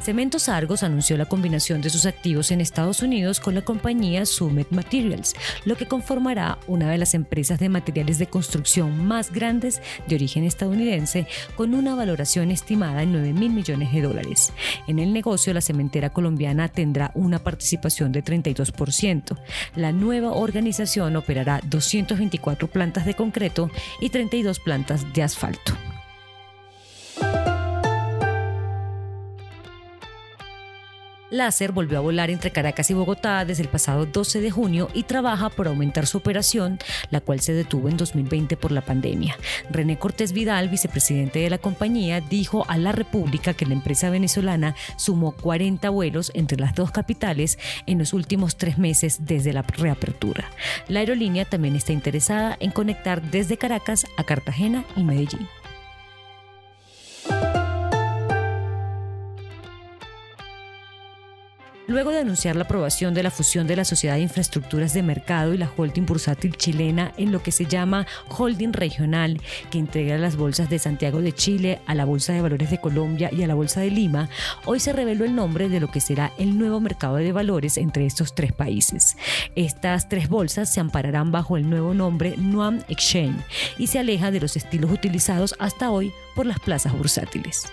Cementos Argos anunció la combinación de sus activos en Estados Unidos con la compañía Summit Materials, lo que conformará una de las empresas de materiales de construcción más grandes de origen estadounidense, con una valoración estimada en 9 mil millones de dólares. En el negocio, la cementera colombiana tendrá una participación de 32%. La nueva organización operará 224 plantas de concreto y 32 plantas de asfalto. Láser volvió a volar entre Caracas y Bogotá desde el pasado 12 de junio y trabaja por aumentar su operación, la cual se detuvo en 2020 por la pandemia. René Cortés Vidal, vicepresidente de la compañía, dijo a la República que la empresa venezolana sumó 40 vuelos entre las dos capitales en los últimos tres meses desde la reapertura. La aerolínea también está interesada en conectar desde Caracas a Cartagena y Medellín. Luego de anunciar la aprobación de la fusión de la Sociedad de Infraestructuras de Mercado y la holding bursátil chilena en lo que se llama holding regional, que integra las bolsas de Santiago de Chile, a la Bolsa de Valores de Colombia y a la Bolsa de Lima, hoy se reveló el nombre de lo que será el nuevo mercado de valores entre estos tres países. Estas tres bolsas se ampararán bajo el nuevo nombre Nuam Exchange y se aleja de los estilos utilizados hasta hoy por las plazas bursátiles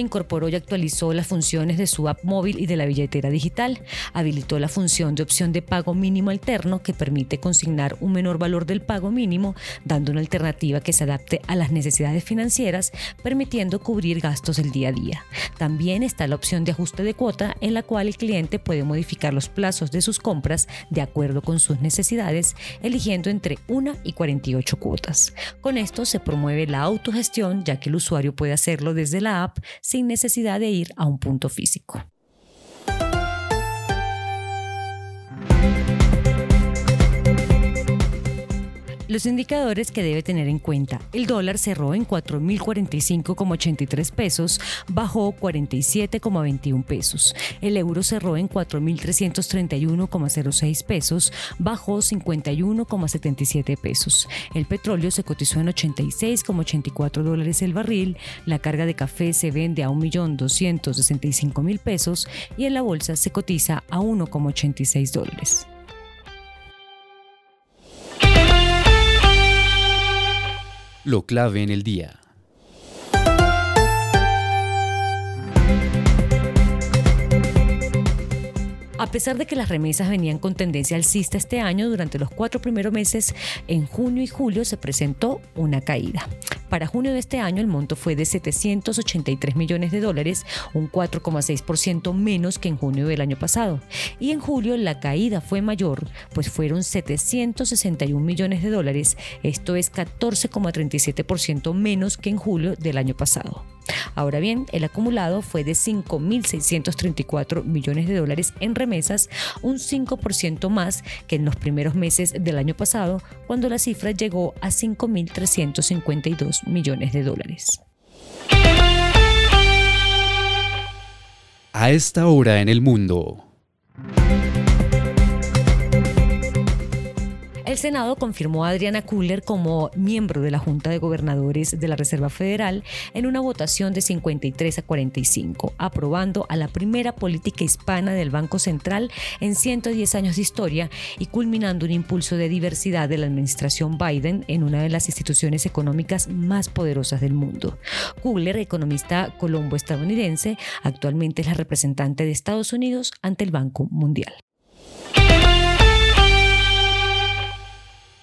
Incorporó y actualizó las funciones de su app móvil y de la billetera digital. Habilitó la función de opción de pago mínimo alterno que permite consignar un menor valor del pago mínimo, dando una alternativa que se adapte a las necesidades financieras, permitiendo cubrir gastos del día a día. También está la opción de ajuste de cuota en la cual el cliente puede modificar los plazos de sus compras de acuerdo con sus necesidades, eligiendo entre 1 y 48 cuotas. Con esto se promueve la autogestión ya que el usuario puede hacerlo desde la app sin necesidad de ir a un punto físico. Los indicadores que debe tener en cuenta. El dólar cerró en 4.045,83 pesos, bajó 47,21 pesos. El euro cerró en 4.331,06 pesos, bajó 51,77 pesos. El petróleo se cotizó en 86,84 dólares el barril. La carga de café se vende a 1.265.000 pesos y en la bolsa se cotiza a 1,86 dólares. Lo clave en el día. A pesar de que las remesas venían con tendencia alcista este año, durante los cuatro primeros meses, en junio y julio se presentó una caída. Para junio de este año el monto fue de 783 millones de dólares, un 4,6% menos que en junio del año pasado. Y en julio la caída fue mayor, pues fueron 761 millones de dólares, esto es 14,37% menos que en julio del año pasado. Ahora bien, el acumulado fue de 5.634 millones de dólares en remesas, un 5% más que en los primeros meses del año pasado, cuando la cifra llegó a 5.352 millones de dólares. A esta hora en el mundo. El Senado confirmó a Adriana Kuller como miembro de la Junta de Gobernadores de la Reserva Federal en una votación de 53 a 45, aprobando a la primera política hispana del Banco Central en 110 años de historia y culminando un impulso de diversidad de la administración Biden en una de las instituciones económicas más poderosas del mundo. Kuller, economista colombo-estadounidense, actualmente es la representante de Estados Unidos ante el Banco Mundial.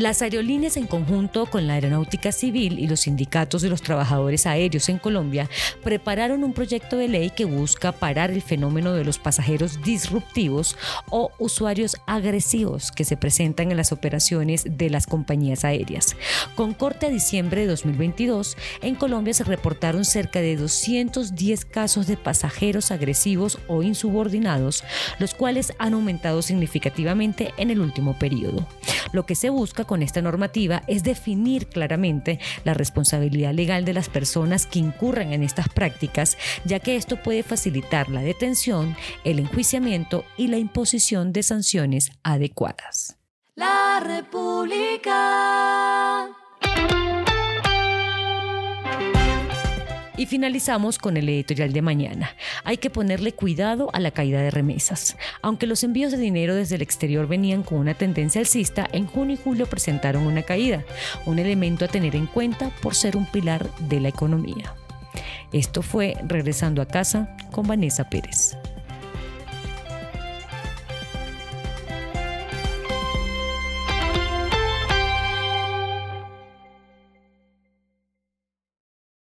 Las aerolíneas en conjunto con la aeronáutica civil y los sindicatos de los trabajadores aéreos en Colombia prepararon un proyecto de ley que busca parar el fenómeno de los pasajeros disruptivos o usuarios agresivos que se presentan en las operaciones de las compañías aéreas. Con corte a diciembre de 2022, en Colombia se reportaron cerca de 210 casos de pasajeros agresivos o insubordinados, los cuales han aumentado significativamente en el último periodo. Lo que se busca con esta normativa es definir claramente la responsabilidad legal de las personas que incurran en estas prácticas, ya que esto puede facilitar la detención, el enjuiciamiento y la imposición de sanciones adecuadas. La República. Y finalizamos con el editorial de mañana. Hay que ponerle cuidado a la caída de remesas. Aunque los envíos de dinero desde el exterior venían con una tendencia alcista, en junio y julio presentaron una caída, un elemento a tener en cuenta por ser un pilar de la economía. Esto fue Regresando a casa con Vanessa Pérez.